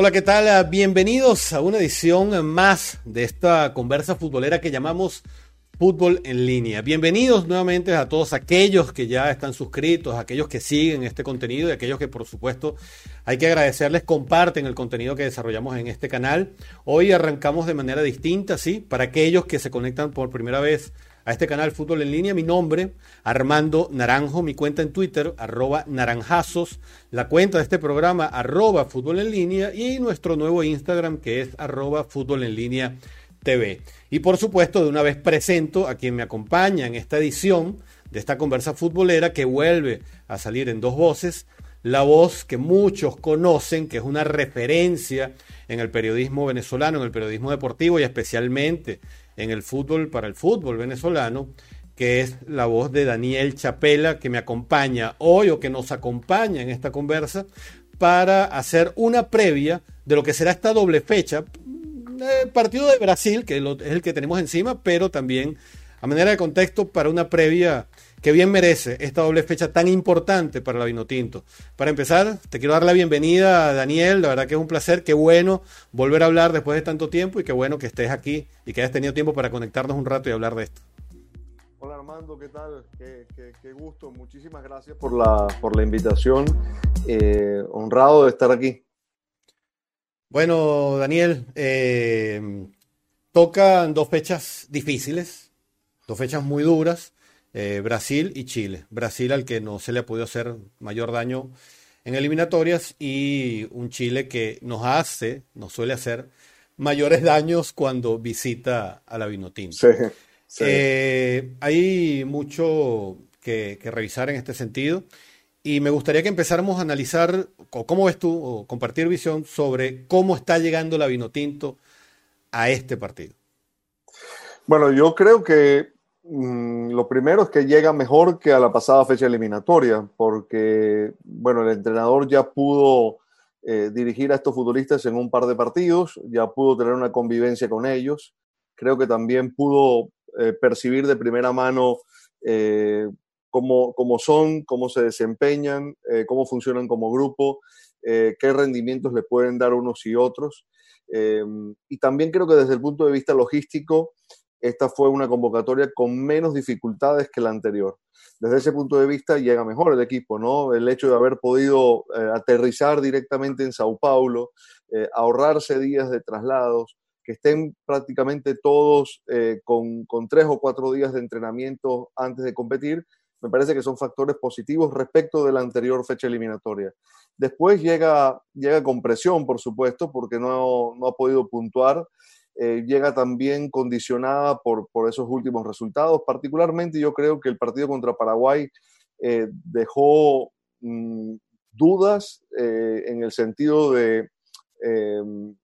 Hola, ¿qué tal? Bienvenidos a una edición más de esta conversa futbolera que llamamos Fútbol en línea. Bienvenidos nuevamente a todos aquellos que ya están suscritos, aquellos que siguen este contenido y aquellos que por supuesto hay que agradecerles, comparten el contenido que desarrollamos en este canal. Hoy arrancamos de manera distinta, ¿sí? Para aquellos que se conectan por primera vez a este canal Fútbol en Línea. Mi nombre, Armando Naranjo, mi cuenta en Twitter, arroba naranjazos, la cuenta de este programa, arroba Fútbol en Línea y nuestro nuevo Instagram que es arroba Fútbol en Línea TV. Y por supuesto, de una vez presento a quien me acompaña en esta edición de esta conversa futbolera que vuelve a salir en dos voces. La voz que muchos conocen, que es una referencia en el periodismo venezolano, en el periodismo deportivo y especialmente en el fútbol para el fútbol venezolano, que es la voz de Daniel Chapela, que me acompaña hoy o que nos acompaña en esta conversa para hacer una previa de lo que será esta doble fecha. Eh, partido de Brasil, que es el que tenemos encima, pero también a manera de contexto para una previa que bien merece esta doble fecha tan importante para la Vinotinto. Para empezar, te quiero dar la bienvenida a Daniel, la verdad que es un placer, qué bueno volver a hablar después de tanto tiempo y qué bueno que estés aquí y que hayas tenido tiempo para conectarnos un rato y hablar de esto. Hola Armando, ¿qué tal? Qué, gusto, muchísimas gracias por la, por la invitación, eh, honrado de estar aquí. Bueno, Daniel, eh, tocan dos fechas difíciles, dos fechas muy duras. Eh, Brasil y Chile. Brasil al que no se le ha podido hacer mayor daño en eliminatorias y un Chile que nos hace, nos suele hacer mayores daños cuando visita a la Vinotinto. Eh, hay mucho que, revisar en este sentido y me gustaría que empezáramos a analizar, cómo ves tú, o compartir visión sobre cómo está llegando la Vinotinto a este partido. Bueno, yo creo que Mm, lo primero es que llega mejor que a la pasada fecha eliminatoria, porque, bueno, el entrenador ya pudo eh, dirigir a estos futbolistas en un par de partidos, ya pudo tener una convivencia con ellos, creo que también pudo eh, percibir de primera mano eh, cómo, cómo, son, cómo se desempeñan, cómo funcionan como grupo, qué rendimientos le pueden dar unos y otros. y también creo que desde el punto de vista logístico, esta fue una convocatoria con menos dificultades que la anterior. Desde ese punto de vista llega mejor el equipo, ¿no? El hecho de haber podido eh, aterrizar directamente en Sao Paulo, eh, ahorrarse días de traslados, que estén prácticamente todos eh, con, tres o cuatro días de entrenamiento antes de competir, me parece que son factores positivos respecto de la anterior fecha eliminatoria. Después llega, llega con presión, por supuesto, porque no, no ha podido puntuar eh, llega también condicionada por, por, esos últimos resultados. Particularmente yo creo que el partido contra Paraguay eh, dejó mm, dudas eh, en el sentido de, em,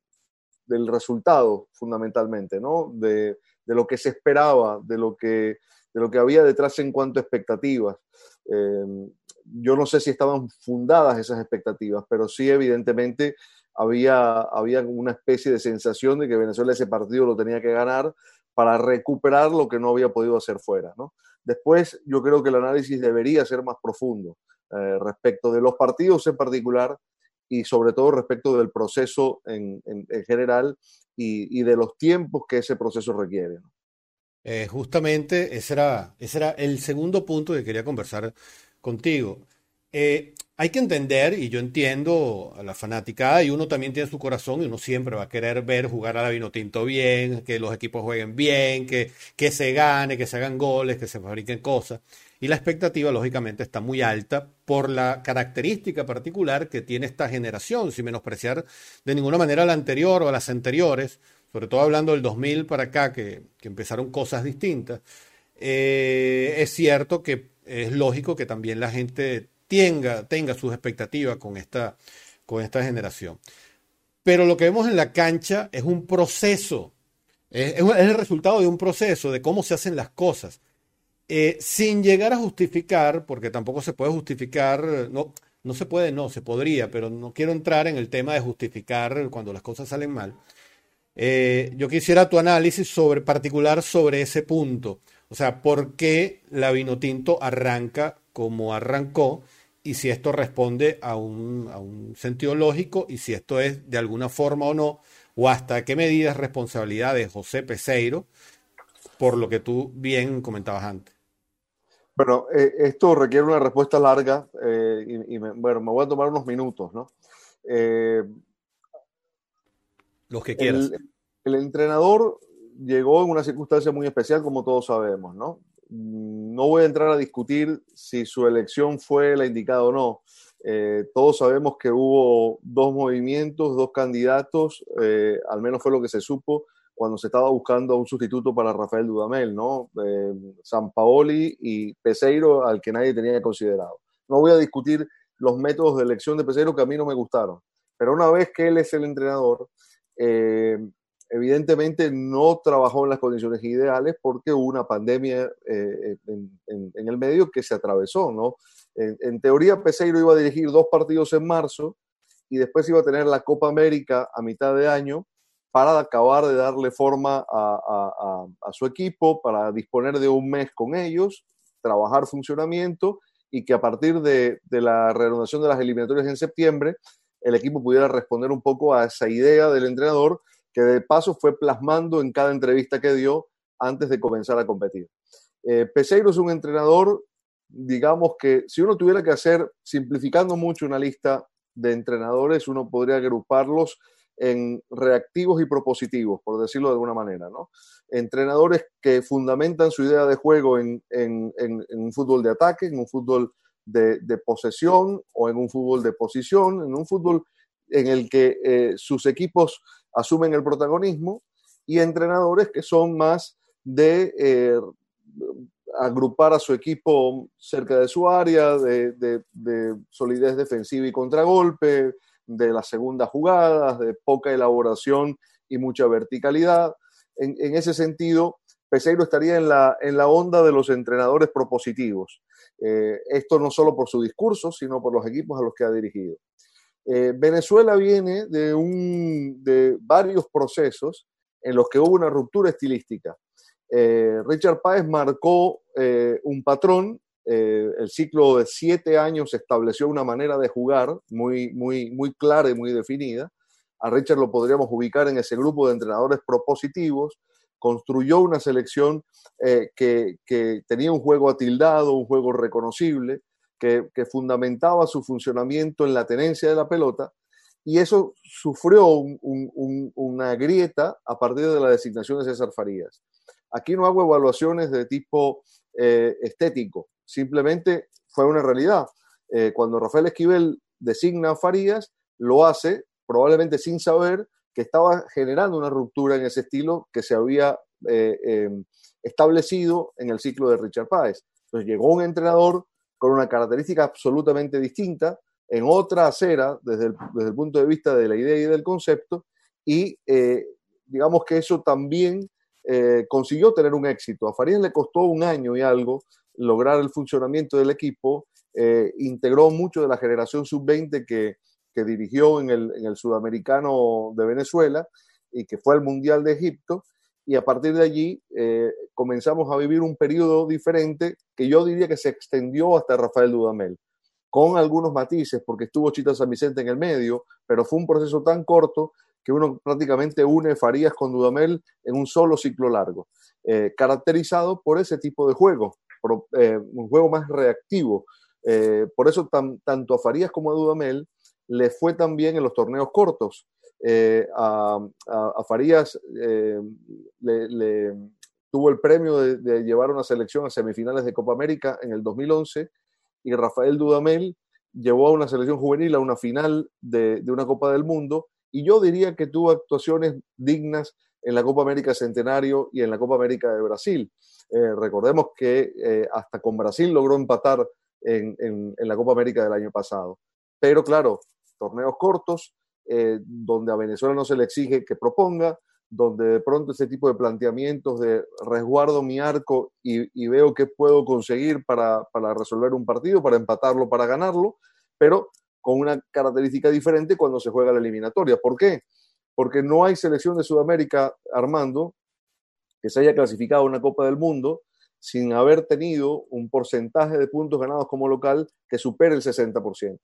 del resultado, fundamentalmente, ¿no? De, de, lo que se esperaba, de lo que, de lo que había detrás en cuanto a expectativas. Em, yo no sé si estaban fundadas esas expectativas, pero sí evidentemente había, había una especie de sensación de que Venezuela ese partido lo tenía que ganar para recuperar lo que no había podido hacer fuera. ¿no? Después, yo creo que el análisis debería ser más profundo eh, respecto de los partidos en particular y sobre todo respecto del proceso en, en, general y, y, de los tiempos que ese proceso requiere. Eh, justamente ese era, ese era el segundo punto que quería conversar contigo. Eh, hay que entender, y yo entiendo a la fanática, y uno también tiene su corazón, y uno siempre va a querer ver jugar a la Vinotinto bien, que los equipos jueguen bien, que, que se gane, que se hagan goles, que se fabriquen cosas. Y la expectativa, lógicamente, está muy alta por la característica particular que tiene esta generación, sin menospreciar de ninguna manera la anterior o a las anteriores, sobre todo hablando del 2000 para acá, que, que empezaron cosas distintas. Eh, es cierto que es lógico que también la gente tenga, tenga sus expectativas con esta, con esta generación. Pero lo que vemos en la cancha es un proceso, es, el resultado de un proceso, de cómo se hacen las cosas. Eh, sin llegar a justificar, porque tampoco se puede justificar, no, no se puede, no, se podría, pero no quiero entrar en el tema de justificar cuando las cosas salen mal. Eh, yo quisiera tu análisis sobre particular sobre ese punto. O sea, ¿por qué la Vinotinto arranca como arrancó y si esto responde a un, a un sentido lógico y si esto es de alguna forma o no, o hasta qué medida es responsabilidad de José Peseiro, por lo que tú bien comentabas antes. Bueno, eh, esto requiere una respuesta larga eh, y, me, bueno, me voy a tomar unos minutos, ¿no? Eh, Los que quieras. El, entrenador llegó en una circunstancia muy especial, como todos sabemos, ¿no? No voy a entrar a discutir si su elección fue la indicada o no. todos sabemos que hubo dos movimientos, dos candidatos, al menos fue lo que se supo, cuando se estaba buscando un sustituto para Rafael Dudamel, ¿no? Eh, San Paoli y Peseiro, al que nadie tenía considerado. No voy a discutir los métodos de elección de Peseiro que a mí no me gustaron, pero una vez que él es el entrenador, eh, evidentemente no trabajó en las condiciones ideales porque hubo una pandemia eh, en, el medio que se atravesó, ¿no? En, en teoría, Peseiro iba a dirigir dos partidos en marzo y después iba a tener la Copa América a mitad de año para acabar de darle forma a, su equipo, para disponer de un mes con ellos, trabajar funcionamiento y que a partir de, la reanudación de las eliminatorias en septiembre, el equipo pudiera responder un poco a esa idea del entrenador que de paso fue plasmando en cada entrevista que dio antes de comenzar a competir. Eh, Peseiro es un entrenador, digamos que si uno tuviera que hacer, simplificando mucho una lista de entrenadores, uno podría agruparlos en reactivos y propositivos, por decirlo de alguna manera, ¿no? Entrenadores que fundamentan su idea de juego en, un fútbol de ataque, en un fútbol de, posesión o en un fútbol de posición, en un fútbol en el que eh, sus equipos asumen el protagonismo y entrenadores que son más de eh, agrupar a su equipo cerca de su área, de, de solidez defensiva y contragolpe, de las segundas jugadas, de poca elaboración y mucha verticalidad. En, ese sentido, Peseiro estaría en la, en la onda de los entrenadores propositivos. Eh, esto no solo por su discurso, sino por los equipos a los que ha dirigido. Eh, Venezuela viene de, varios procesos en los que hubo una ruptura estilística. Eh, Richard Páez marcó un patrón eh, el ciclo de siete años estableció una manera de jugar muy, clara y muy definida. A Richard lo podríamos ubicar en ese grupo de entrenadores propositivos. Construyó una selección eh, que, tenía un juego atildado, un juego reconocible, que, fundamentaba su funcionamiento en la tenencia de la pelota. Y eso sufrió una grieta a partir de la designación de César Farías. Aquí no hago evaluaciones de tipo eh, estético, simplemente fue una realidad. Eh, cuando Rafael Esquivel designa a Farías, lo hace probablemente sin saber que estaba generando una ruptura en ese estilo que se había eh, em, establecido en el ciclo de Richard Páez. Entonces llegó un entrenador con una característica absolutamente distinta, en otra acera desde el, desde el punto de vista de la idea y del concepto, y eh, digamos que eso también consiguió tener un éxito. A Farías le costó un año y algo lograr el funcionamiento del equipo, eh, integró mucho de la generación sub-20 que, dirigió en el, sudamericano de Venezuela y que fue al Mundial de Egipto. Y a partir de allí eh, comenzamos a vivir un periodo diferente que yo diría que se extendió hasta Rafael Dudamel, con algunos matices, porque estuvo Chita San Vicente en el medio, pero fue un proceso tan corto que uno prácticamente une Farías con Dudamel en un solo ciclo largo, eh, caracterizado por ese tipo de juego, eh, un juego más reactivo. Por eso tanto a Farías como a Dudamel le fue tan bien en los torneos cortos. Eh, a, Farías le, tuvo el premio de, llevar una selección a semifinales de Copa América en el 2011 y Rafael Dudamel llevó a una selección juvenil a una final de, de una Copa del Mundo y yo diría que tuvo actuaciones dignas en la Copa América Centenario y en la Copa América de Brasil. Eh, recordemos que eh, hasta con Brasil logró empatar en, la Copa América del año pasado. Pero claro, torneos cortos, eh, donde a Venezuela no se le exige que proponga, donde de pronto ese tipo de planteamientos de resguardo mi arco y, veo qué puedo conseguir para, resolver un partido, para empatarlo, para ganarlo, pero con una característica diferente cuando se juega la eliminatoria. ¿Por qué? Porque no hay selección de Sudamérica, Armando, que se haya clasificado a una Copa del Mundo sin haber tenido un porcentaje de puntos ganados como local que supere el 60%.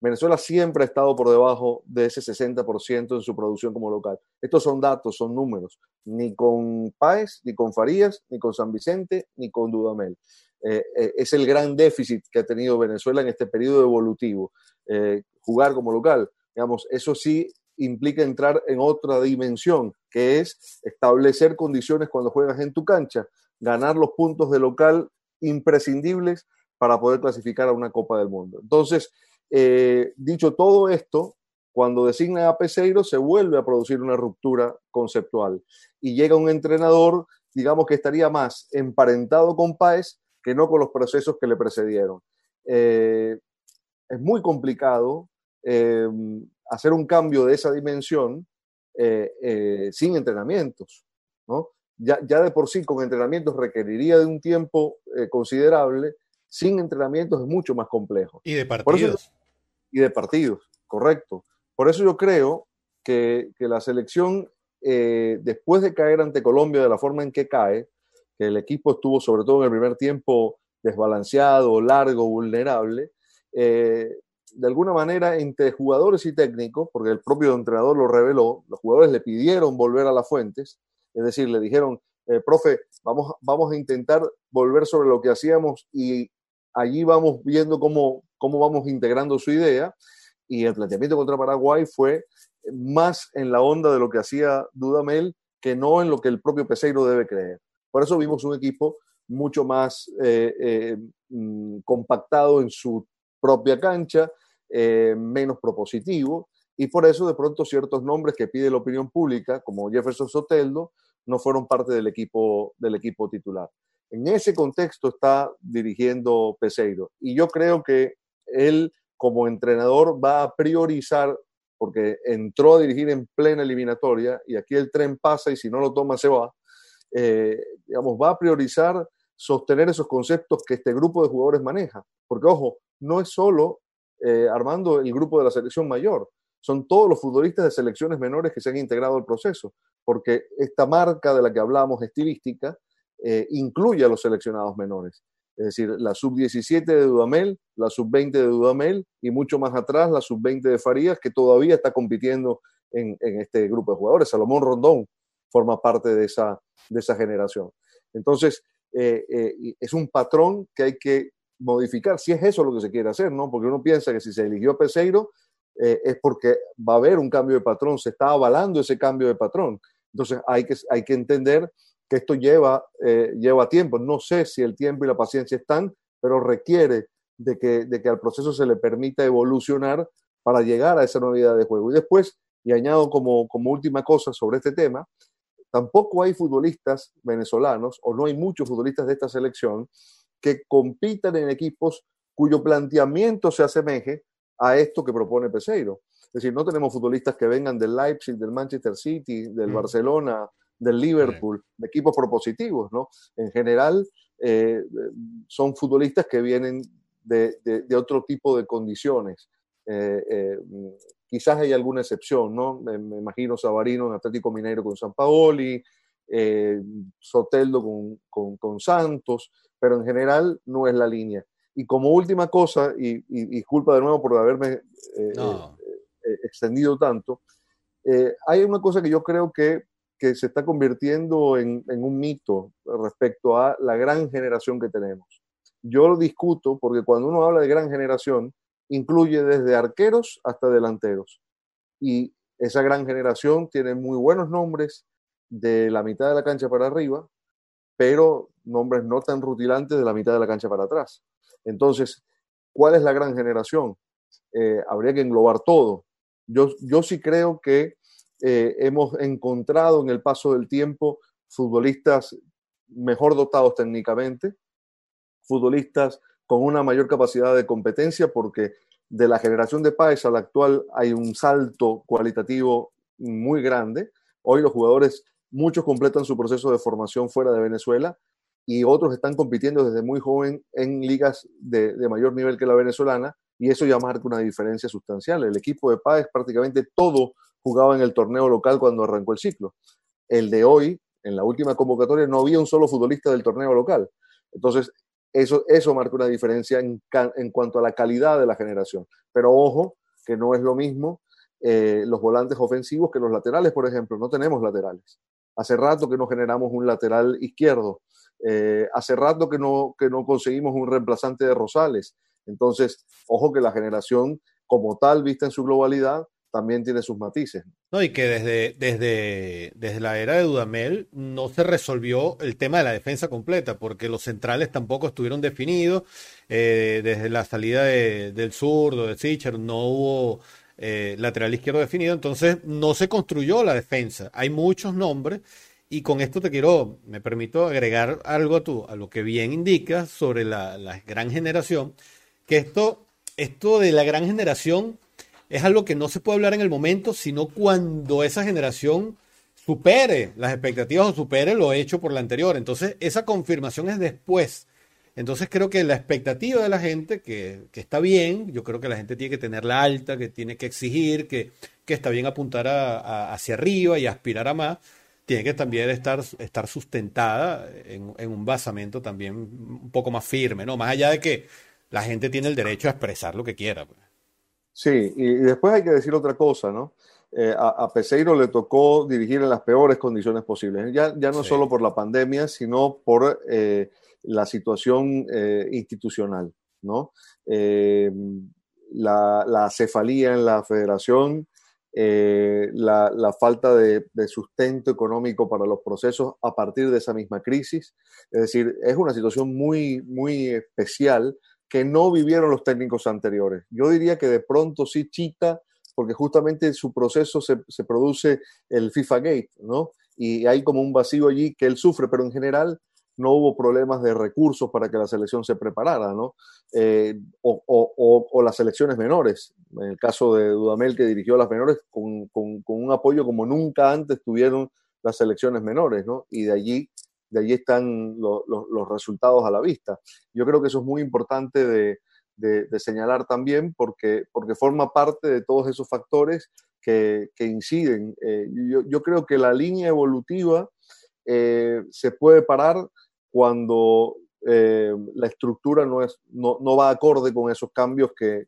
Venezuela siempre ha estado por debajo de ese 60% en su producción como local. Estos son datos, son números. Ni con Páez, ni con Farías, ni con San Vicente, ni con Dudamel. Eh, eh, es el gran déficit que ha tenido Venezuela en este periodo evolutivo. Eh, jugar como local, digamos, eso sí implica entrar en otra dimensión, que es establecer condiciones cuando juegas en tu cancha, ganar los puntos de local imprescindibles para poder clasificar a una Copa del Mundo. Entonces, eh, dicho todo esto, cuando designa a Peseiro se vuelve a producir una ruptura conceptual y llega un entrenador, digamos que estaría más emparentado con Páez que no con los procesos que le precedieron. Eh, es muy complicado eh, hacer un cambio de esa dimensión sin entrenamientos. Ya, ya, de por sí con entrenamientos requeriría de un tiempo considerable, sin entrenamientos es mucho más complejo. Y de partidos y de partidos, correcto. Por eso yo creo que, la selección, eh, después de caer ante Colombia de la forma en que cae, que el equipo estuvo sobre todo en el primer tiempo desbalanceado, largo, vulnerable, eh, de alguna manera entre jugadores y técnicos, porque el propio entrenador lo reveló, los jugadores le pidieron volver a las fuentes, es decir, le dijeron, eh, profe, vamos, vamos a intentar volver sobre lo que hacíamos y allí vamos viendo cómo, cómo vamos integrando su idea y el planteamiento contra Paraguay fue más en la onda de lo que hacía Dudamel que no en lo que el propio Peseiro debe creer. Por eso vimos un equipo mucho más eh, eh, mm, compactado en su propia cancha, eh, menos propositivo, y por eso de pronto ciertos nombres que pide la opinión pública, como Jefferson Soteldo, no fueron parte del equipo, del equipo titular. En ese contexto está dirigiendo Peseiro. Y yo creo que él como entrenador va a priorizar, porque entró a dirigir en plena eliminatoria y aquí el tren pasa y si no lo toma se va, eh, digamos, va a priorizar sostener esos conceptos que este grupo de jugadores maneja. Porque, ojo, no es solo eh, armando el grupo de la selección mayor, son todos los futbolistas de selecciones menores que se han integrado al proceso, porque esta marca de la que hablamos, estilística, eh, incluye a los seleccionados menores. Es decir, la sub-17 de Dudamel, la sub-20 de Dudamel y mucho más atrás la sub-20 de Farías, que todavía está compitiendo en, este grupo de jugadores. Salomón Rondón forma parte de esa, de esa generación. Entonces, eh, eh, es un patrón que hay que modificar, si es eso lo que se quiere hacer, ¿no? Porque uno piensa que si se eligió a Peseiro es porque va a haber un cambio de patrón, se está avalando ese cambio de patrón. Entonces, hay que, hay que entender que esto lleva, eh, lleva tiempo. No sé si el tiempo y la paciencia están, pero requiere de que, de que al proceso se le permita evolucionar para llegar a esa novedad de juego. Y después, y añado como, como última cosa sobre este tema, tampoco hay futbolistas venezolanos, o no hay muchos futbolistas de esta selección, que compitan en equipos cuyo planteamiento se asemeje a esto que propone Peseiro. Es decir, no tenemos futbolistas que vengan del Leipzig, del Manchester City, del mm. Barcelona, del Liverpool, de equipos propositivos, ¿no? En general, eh, son futbolistas que vienen de, otro tipo de condiciones. Eh, eh, quizás hay alguna excepción, ¿no? Me, imagino Sabarino en Atlético Mineiro con San Paoli, Soteldo con, Santos, pero en general no es la línea. Y como última cosa, y, disculpa de nuevo por haberme extendido tanto, hay una cosa que yo creo que que se está convirtiendo en, un mito respecto a la gran generación que tenemos. Yo lo discuto porque cuando uno habla de gran generación, incluye desde arqueros hasta delanteros. Y esa gran generación tiene muy buenos nombres de la mitad de la cancha para arriba, pero nombres no tan rutilantes de la mitad de la cancha para atrás. Entonces, ¿cuál es la gran generación? Eh, habría que englobar todo. Yo, yo sí creo que eh, hemos encontrado en el paso del tiempo futbolistas mejor dotados técnicamente, futbolistas con una mayor capacidad de competencia, porque de la generación de Páez a la actual hay un salto cualitativo muy grande. Hoy los jugadores, muchos completan su proceso de formación fuera de Venezuela y otros están compitiendo desde muy joven en ligas de, de mayor nivel que la venezolana y eso ya marca una diferencia sustancial. El equipo de Páez prácticamente todo jugaba en el torneo local cuando arrancó el ciclo. El de hoy, en la última convocatoria, no había un solo futbolista del torneo local. Entonces, eso, eso marca una diferencia en, en cuanto a la calidad de la generación. Pero ojo, que no es lo mismo eh, los volantes ofensivos que los laterales, por ejemplo. No tenemos laterales. Hace rato que no generamos un lateral izquierdo. Eh, hace rato que no, que no conseguimos un reemplazante de Rosales. Entonces, ojo que la generación como tal, vista en su globalidad, también tiene sus matices. No, y que desde, desde, desde la era de Dudamel no se resolvió el tema de la defensa completa, porque los centrales tampoco estuvieron definidos. Eh, desde la salida del zurdo, de Sicher, no hubo eh, lateral izquierdo definido, entonces no se construyó la defensa. Hay muchos nombres. Y con esto te quiero, me permito agregar algo a, tu, a lo que bien indicas sobre la, la gran generación, que esto, esto de la gran generación es algo que no se puede hablar en el momento, sino cuando esa generación supere las expectativas o supere lo hecho por la anterior. Entonces, esa confirmación es después. Entonces, creo que la expectativa de la gente, que, está bien, yo creo que la gente tiene que tenerla alta, que tiene que exigir, que, que está bien apuntar hacia arriba y aspirar a más, tiene que también estar, estar sustentada en, en, un basamento también un poco más firme, ¿no? Más allá de que la gente tiene el derecho a expresar lo que quiera. Pues. Sí, y, después hay que decir otra cosa, ¿no? Eh, a, Peseiro le tocó dirigir en las peores condiciones posibles, ya, ya no solo por la pandemia, sino por eh, la situación eh, institucional, ¿no? La, cefalía en la federación, la, la, falta de, de, sustento económico para los procesos a partir de esa misma crisis. Es decir, es una situación muy, muy especial que no vivieron los técnicos anteriores. Yo diría que de pronto sí Chita, porque justamente en su proceso se, produce el FIFA Gate, ¿no? Y hay como un vacío allí que él sufre, pero en general no hubo problemas de recursos para que la selección se preparara, ¿no? Eh, o, las selecciones menores. En el caso de Dudamel, que dirigió las menores, con, con, un apoyo como nunca antes tuvieron las selecciones menores, ¿no? Y de allí de allí están los resultados a la vista. Yo creo que eso es muy importante de, señalar también porque, porque forma parte de todos esos factores que, inciden. Eh, yo, creo que la línea evolutiva eh, se puede parar cuando eh, la estructura no, es, no, va acorde con esos cambios que,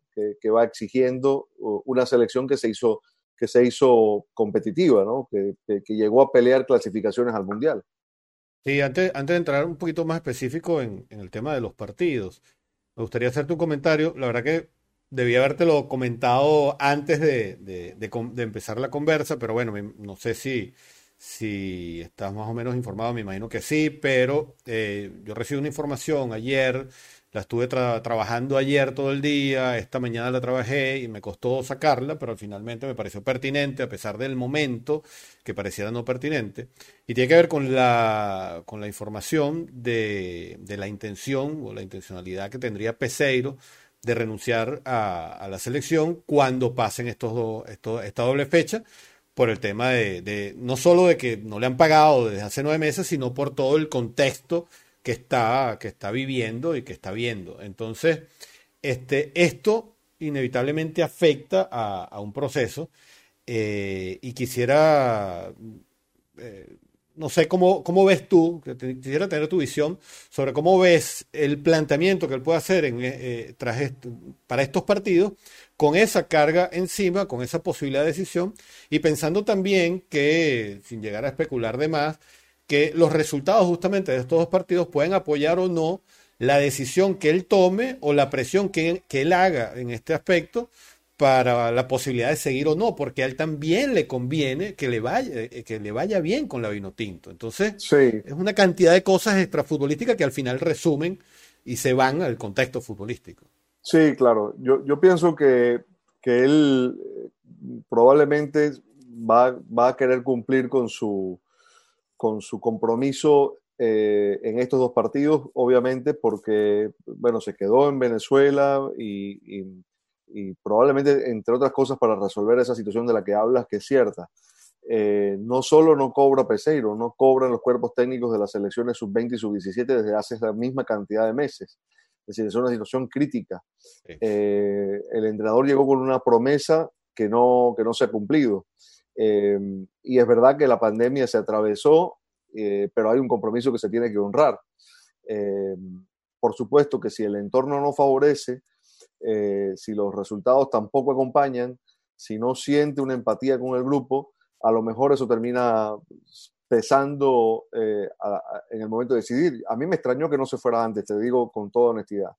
va exigiendo una selección que se hizo, que se hizo competitiva, que, que llegó a pelear clasificaciones al Mundial. Sí, antes, antes de entrar un poquito más específico en, el tema de los partidos, me gustaría hacerte un comentario. La verdad que debía habértelo comentado antes de, empezar la conversa, pero bueno, no sé si, si estás más o menos informado, me imagino que sí, pero eh, yo recibí una información ayer la estuve trabajando ayer todo el día, esta mañana la trabajé y me costó sacarla, pero finalmente me pareció pertinente a pesar del momento que pareciera no pertinente. Y tiene que ver con la, con la información de, la intención o la intencionalidad que tendría Peseiro de renunciar a, la selección cuando pasen estos dos, esta doble fecha por el tema de, de, no solo de que no le han pagado desde hace nueve meses, sino por todo el contexto que está, que está viviendo y que está viendo. Entonces, este, esto inevitablemente afecta a, un proceso eh, y quisiera, eh, no sé cómo, cómo ves tú, quisiera tener tu visión sobre cómo ves el planteamiento que él puede hacer en, eh, para estos partidos con esa carga encima, con esa posibilidad de decisión y pensando también que, sin llegar a especular de más, que los resultados justamente de estos dos partidos pueden apoyar o no la decisión que él tome o la presión que, él haga en este aspecto para la posibilidad de seguir o no, porque a él también le conviene que le vaya, eh, que le vaya bien con la vino tinto. Entonces, es una cantidad de cosas extrafutbolísticas que al final resumen y se van al contexto futbolístico. Sí, claro. Yo, yo pienso que, que él eh, probablemente va, va a querer cumplir con su, con su compromiso eh, en estos dos partidos, obviamente, porque, bueno, se quedó en Venezuela y, probablemente, entre otras cosas, para resolver esa situación de la que hablas, que es cierta. Eh, no solo no cobra Peseiro, no cobran los cuerpos técnicos de las selecciones sub-20 y sub-17 desde hace la misma cantidad de meses. Es decir, es una situación crítica. Eh, el entrenador llegó con una promesa que no, que no se ha cumplido. Em, y es verdad que la pandemia se atravesó, eh, pero hay un compromiso que se tiene que honrar. por supuesto que si el entorno no favorece, si los resultados tampoco acompañan, si no siente una empatía con el grupo, a lo mejor eso termina pesando en el momento de decidir. A mí me extrañó que no se fuera antes, te digo con toda honestidad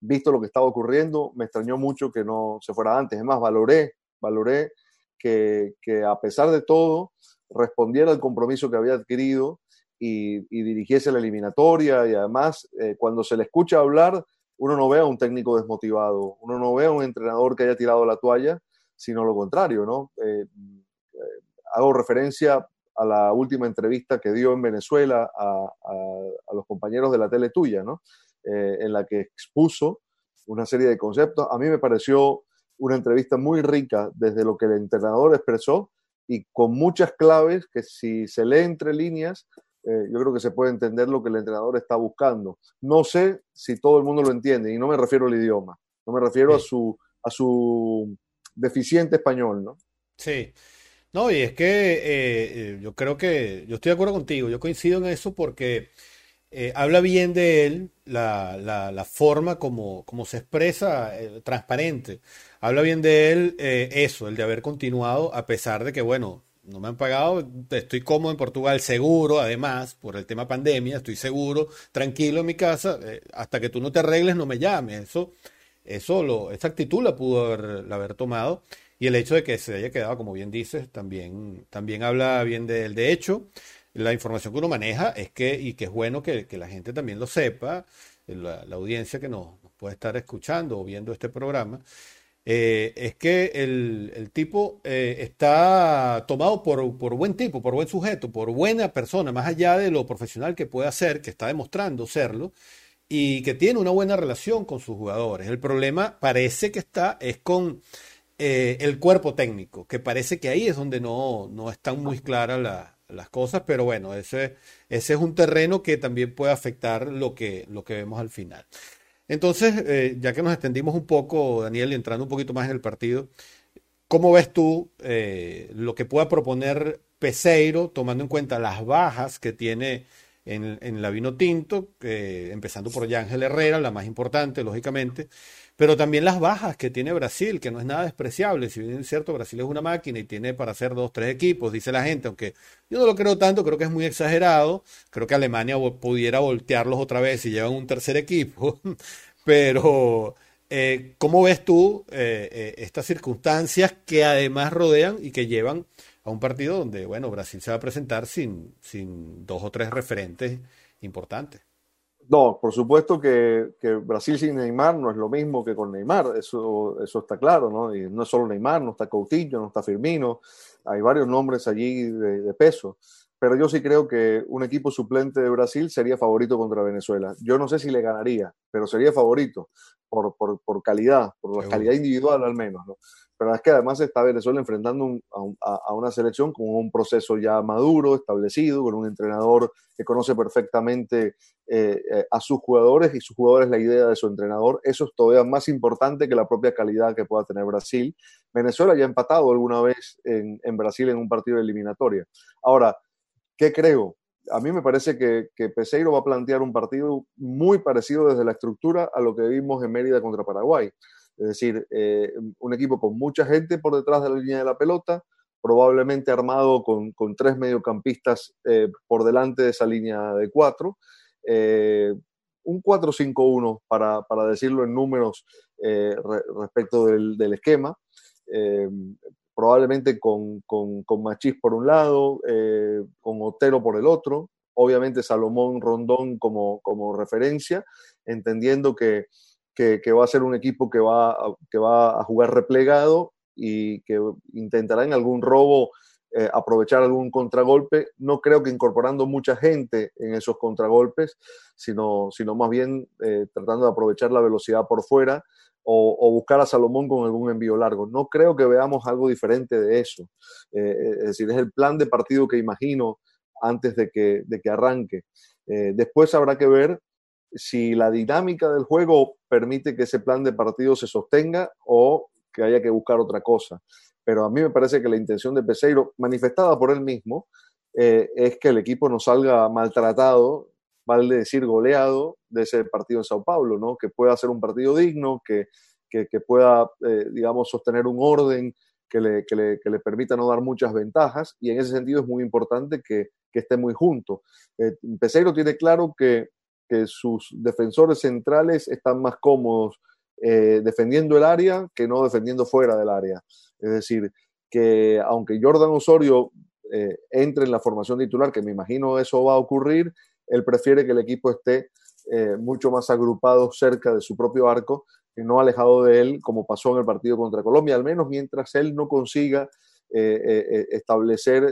visto lo que estaba ocurriendo, me extrañó mucho que no se fuera antes. Es más, valoré, valoré que, a pesar de todo respondiera al compromiso que había adquirido y, dirigiese la eliminatoria y además eh, cuando se le escucha hablar, uno no ve a un técnico desmotivado, uno no ve a un entrenador que haya tirado la toalla, sino lo contrario, ¿no? Eh, eh, hago referencia a la última entrevista que dio en Venezuela a, los compañeros de la tele tuya, ¿no? En la que expuso una serie de conceptos. A mí me pareció una entrevista muy rica desde lo que el entrenador expresó y con muchas claves que si se lee entre líneas, eh, yo creo que se puede entender lo que el entrenador está buscando. No sé si todo el mundo lo entiende y no me refiero al idioma, no me refiero a, su, a su deficiente español, ¿no? Sí. No, y es que eh, yo creo que yo estoy de acuerdo contigo, yo coincido en eso porque eh, habla bien de él, la, la, forma como, como, se expresa, eh, transparente. Habla bien de él eh, eso, el de haber continuado, a pesar de que, bueno, no me han pagado, estoy cómodo en Portugal, seguro, además, por el tema pandemia, estoy seguro, tranquilo en mi casa, hasta que tú no te arregles, no me llames. Eso, eso lo, esa actitud la pudo haber, haber tomado. Y el hecho de que se haya quedado, como bien dices, también, también habla bien de él. De hecho, la información que uno maneja es que, y que es bueno que, la gente también lo sepa, la, audiencia que nos, puede estar escuchando o viendo este programa, eh, es que el, tipo eh, está tomado por, por, buen tipo, por buen sujeto, por buena persona, más allá de lo profesional que puede ser, que está demostrando serlo, y que tiene una buena relación con sus jugadores. El problema parece que está es con eh, el cuerpo técnico, que parece que ahí es donde no, no están muy claras las las cosas, pero bueno, ese, ese es un terreno que también puede afectar lo que, lo que vemos al final. Entonces, eh, ya que nos extendimos un poco, Daniel, y entrando un poquito más en el partido, ¿cómo ves tú eh, lo que pueda proponer Peseiro, tomando en cuenta las bajas que tiene en, en la vino tinto, empezando por Yángel Herrera, la más importante, lógicamente, pero también las bajas que tiene Brasil, que no es nada despreciable. Si bien es cierto, Brasil es una máquina y tiene para hacer dos, tres equipos, dice la gente, aunque yo no lo creo tanto, creo que es muy exagerado. Creo que Alemania pudiera voltearlos otra vez si llevan un tercer equipo. Pero, eh, ¿cómo ves tú eh, eh, estas circunstancias que además rodean y que llevan a un partido donde, bueno, Brasil se va a presentar sin, sin dos o tres referentes importantes? No, por supuesto que, Brasil sin Neymar no es lo mismo que con Neymar, eso, eso está claro, ¿no? Y no es solo Neymar, no está Coutinho, no está Firmino, hay varios nombres allí de, peso. Pero yo sí creo que un equipo suplente de Brasil sería favorito contra Venezuela. Yo no sé si le ganaría, pero sería favorito por, por, calidad, por la calidad individual al menos, ¿no? Pero es que además está Venezuela enfrentando a, una selección con un proceso ya maduro, establecido, con un entrenador que conoce perfectamente eh, eh, a sus jugadores y sus jugadores la idea de su entrenador. Eso es todavía más importante que la propia calidad que pueda tener Brasil. Venezuela ya ha empatado alguna vez en, Brasil en un partido de eliminatoria. Ahora, ¿qué creo? A mí me parece que, que Peseiro va a plantear un partido muy parecido desde la estructura a lo que vimos en Mérida contra Paraguay es decir, eh, un equipo con mucha gente por detrás de la línea de la pelota, probablemente armado con, tres mediocampistas eh, por delante de esa línea de cuatro. Eh, un 4-5-1, para, decirlo en números respecto del, esquema. probablemente con, con, Machís por un lado, con Otero por el otro, obviamente Salomón Rondón como, como referencia, entendiendo que que, va a ser un equipo que va, a, que va a jugar replegado y que intentará en algún robo eh, aprovechar algún contragolpe. No creo que incorporando mucha gente en esos contragolpes, sino, sino más bien eh, tratando de aprovechar la velocidad por fuera o, buscar a Salomón con algún envío largo. No creo que veamos algo diferente de eso. Eh, es decir, es el plan de partido que imagino antes de que, de que arranque. después habrá que ver si la dinámica del juego permite que ese plan de partido se sostenga o que haya que buscar otra cosa. Pero a mí me parece que la intención de Peseiro, manifestada por él mismo, eh, es que el equipo no salga maltratado vale decir goleado, de ese partido en Sao Paulo, ¿no? Que pueda ser un partido digno, que, que, pueda, eh, digamos, sostener un orden que le, que, le, que le, permita no dar muchas ventajas, y en ese sentido es muy importante que, que esté muy junto. Eh, Peseiro tiene claro que, que sus defensores centrales están más cómodos eh, defendiendo el área que no defendiendo fuera del área. Es decir, que aunque Jordan Osorio eh, entre en la formación titular, que me imagino eso va a ocurrir, él prefiere que el equipo esté eh, mucho más agrupado cerca de su propio arco y no alejado de él, como pasó en el partido contra Colombia, al menos mientras él no consiga eh, establecer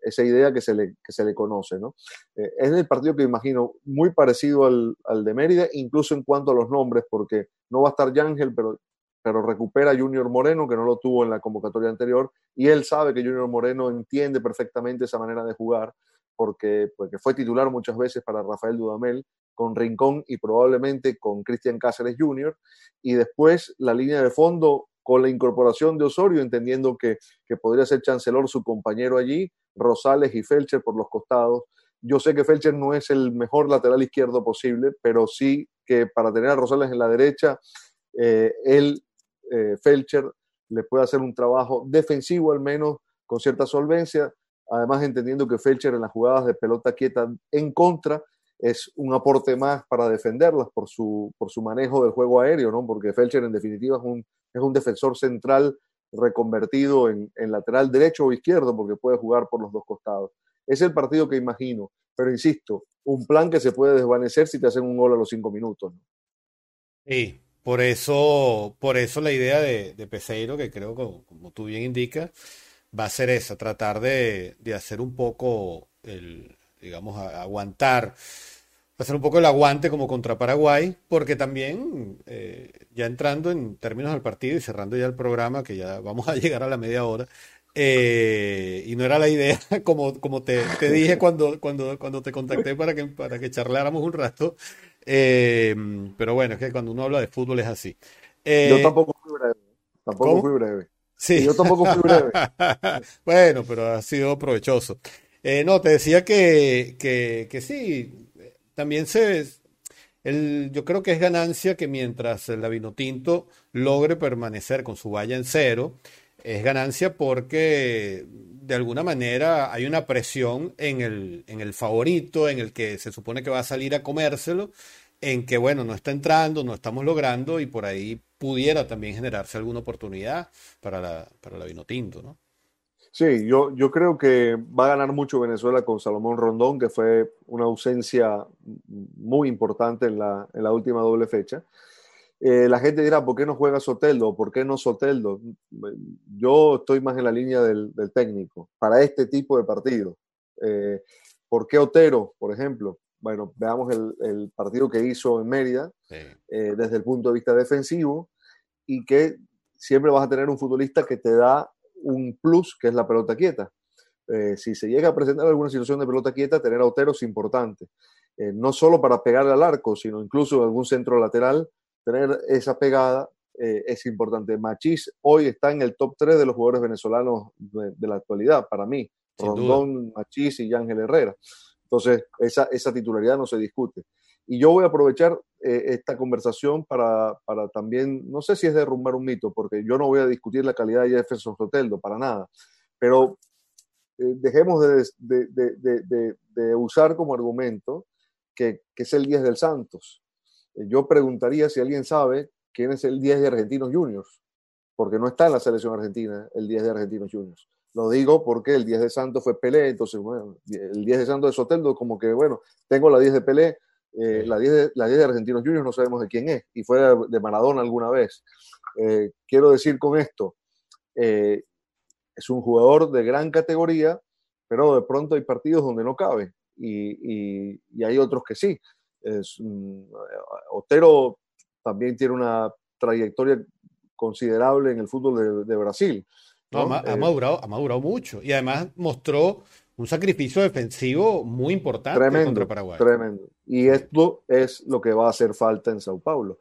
esa idea que se le, que se le conoce. ¿no? es el partido que imagino muy parecido al, al, de Mérida, incluso en cuanto a los nombres, porque no va a estar Yángel, pero pero recupera Junior Moreno, que no lo tuvo en la convocatoria anterior, y él sabe que Junior Moreno entiende perfectamente esa manera de jugar, porque, porque fue titular muchas veces para Rafael Dudamel, con Rincón y probablemente con Cristian Cáceres Jr., y después la línea de fondo con la incorporación de Osorio, entendiendo que, que podría ser Chancelor su compañero allí, Rosales y Felcher por los costados. Yo sé que Felcher no es el mejor lateral izquierdo posible, pero sí que para tener a Rosales en la derecha, eh, él eh, Felcher le puede hacer un trabajo defensivo al menos con cierta solvencia, además entendiendo que Felcher en las jugadas de pelota quieta en contra es un aporte más para defenderlas por su, por su manejo del juego aéreo, ¿no? porque Felcher en definitiva es un, es un defensor central reconvertido en, lateral derecho o izquierdo porque puede jugar por los dos costados. Es el partido que imagino, pero insisto, un plan que se puede desvanecer si te hacen un gol a los cinco minutos. Sí, por eso, por eso la idea de, de Peseiro, que creo que, como tú bien indicas, va a ser esa, tratar de, hacer un poco el, digamos, aguantar, hacer un poco el aguante como contra Paraguay, porque también, eh, ya entrando en términos del partido y cerrando ya el programa, que ya vamos a llegar a la media hora, eh, y no era la idea, como, como te, te, dije cuando, cuando, cuando te contacté para que, para que charláramos un rato, eh, pero bueno, es que cuando uno habla de fútbol es así. Eh, yo tampoco fui breve. Tampoco fui breve. Sí. Yo tampoco fui breve. bueno, pero ha sido provechoso. Eh, no, te decía que, que, que sí, también se, yo creo que es ganancia que mientras el vino tinto logre permanecer con su valla en cero, es ganancia porque de alguna manera hay una presión en el, en el favorito, en el que se supone que va a salir a comérselo, en que, bueno, no está entrando, no estamos logrando y por ahí pudiera también generarse alguna oportunidad para la, para la vino tinto, ¿no? Sí, yo, yo creo que va a ganar mucho Venezuela con Salomón Rondón, que fue una ausencia muy importante en la, en la última doble fecha. Eh, la gente dirá, ¿por qué no juega Soteldo? ¿Por qué no Soteldo? Yo estoy más en la línea del, técnico para este tipo de partido. Eh, ¿Por qué Otero, por ejemplo? Bueno, veamos el, partido que hizo en Mérida eh, desde el punto de vista defensivo y que siempre vas a tener un futbolista que te da un plus, que es la pelota quieta. si se llega a presentar alguna situación de pelota quieta, tener a Otero es importante. no solo para pegarle al arco, sino incluso algún centro lateral tener esa pegada eh, es importante. Machís hoy está en el top 3 de los jugadores venezolanos de, la actualidad, para mí. Rondón, Machís y Ángel Herrera. Entonces, esa, esa titularidad no se discute. Y yo voy a aprovechar eh, esta conversación para, para, también, no sé si es derrumbar un mito, porque yo no voy a discutir la calidad de Jefferson Soteldo, para nada, pero eh, dejemos de, de, de, usar como argumento que, que, es el 10 del Santos yo preguntaría si alguien sabe quién es el 10 de Argentinos Juniors, porque no está en la selección argentina el 10 de Argentinos Juniors. Lo digo porque el 10 de Santos fue Pelé, entonces, bueno, el 10 de Santos de Soteldo, como que, bueno, tengo la 10 de Pelé, eh, la, 10 de, la 10 de Argentinos Juniors no sabemos de quién es, y fue de, Maradona alguna vez. Eh, quiero decir con esto, eh, es un jugador de gran categoría, pero de pronto hay partidos donde no cabe, y, y, y hay otros que sí. Es, Otero también tiene una trayectoria considerable en el fútbol de, Brasil. ha, madurado, ha madurado mucho y además mostró un sacrificio defensivo muy importante contra Paraguay. Tremendo. Y esto es lo que va a hacer falta en Sao Paulo.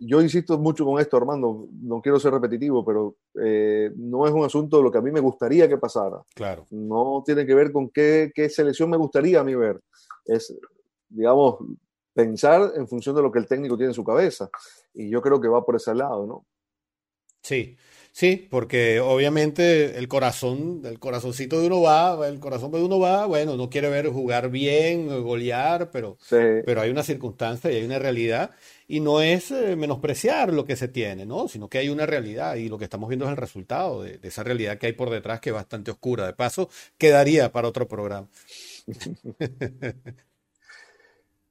Yo insisto mucho con esto, Armando, no quiero ser repetitivo, pero eh, no es un asunto de lo que a mí me gustaría que pasara. Claro. No tiene que ver con qué, qué selección me gustaría a mí ver. Es digamos, pensar en función de lo que el técnico tiene en su cabeza. Y yo creo que va por ese lado, ¿no? Sí, sí, porque obviamente el corazón, el corazoncito de uno va, el corazón de uno va, bueno, no quiere ver jugar bien, golear, pero, pero hay una circunstancia y hay una realidad. Y no es eh, menospreciar lo que se tiene, ¿no? Sino que hay una realidad y lo que estamos viendo es el resultado de, de esa realidad que hay por detrás que es bastante oscura. De paso, quedaría para otro programa.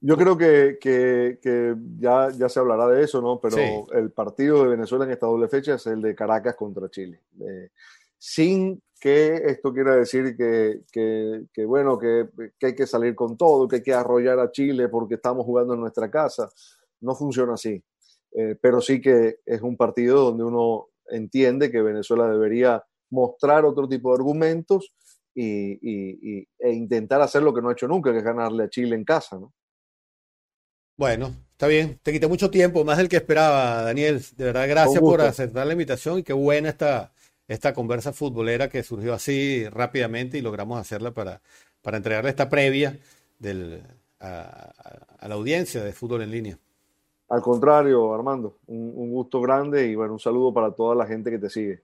Yo creo que, que, ya, ya, se hablará de eso, ¿no? Pero el partido de Venezuela en esta doble fecha es el de Caracas contra Chile. sin que esto quiera decir que, que bueno, que, hay que salir con todo, que hay que arrollar a Chile porque estamos jugando en nuestra casa. No funciona así. Eh, pero sí que es un partido donde uno entiende que Venezuela debería mostrar otro tipo de argumentos y, y, e intentar hacer lo que no ha hecho nunca, que es ganarle a Chile en casa, ¿no? Bueno, está bien. Te quité mucho tiempo, más del que esperaba, Daniel. De verdad, gracias por aceptar la invitación y qué buena esta, esta conversa futbolera que surgió así rápidamente y logramos hacerla para, para entregarle esta previa del, a, la audiencia de fútbol en línea. Al contrario, Armando, un, un, gusto grande y bueno, un saludo para toda la gente que te sigue.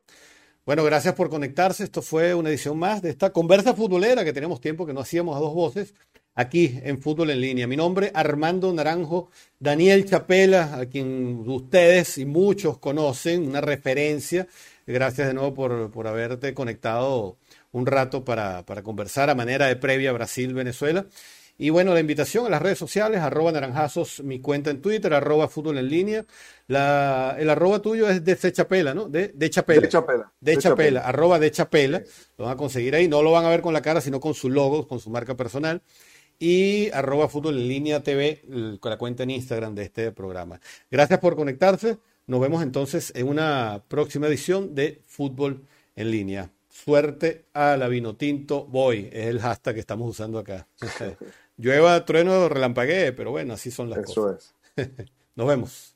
Bueno, gracias por conectarse. Esto fue una edición más de esta conversa futbolera que tenemos tiempo que no hacíamos a dos voces aquí en Fútbol en Línea. Mi nombre Armando Naranjo, Daniel Chapela, a quien ustedes y muchos conocen, una referencia. Gracias de nuevo por, por haberte conectado un rato para, para conversar a manera de previa Brasil-Venezuela. Y bueno, la invitación a las redes sociales, arroba naranjazos, mi cuenta en Twitter, arroba fútbol en línea. La, el arroba tuyo es de Chapela, ¿no? De, de Chapela. De Chapela. De, Chapela, arroba de Chapela. Lo van a conseguir ahí. No lo van a ver con la cara, sino con su logo, con su marca personal y arroba fútbol en línea TV, con la cuenta en Instagram de este programa. Gracias por conectarse. Nos vemos entonces en una próxima edición de Fútbol en línea. Suerte a la Vinotinto Boy, es el hashtag que estamos usando acá. Llueva, trueno, relampaguee, pero bueno, así son las cosas. Eso es. Nos vemos.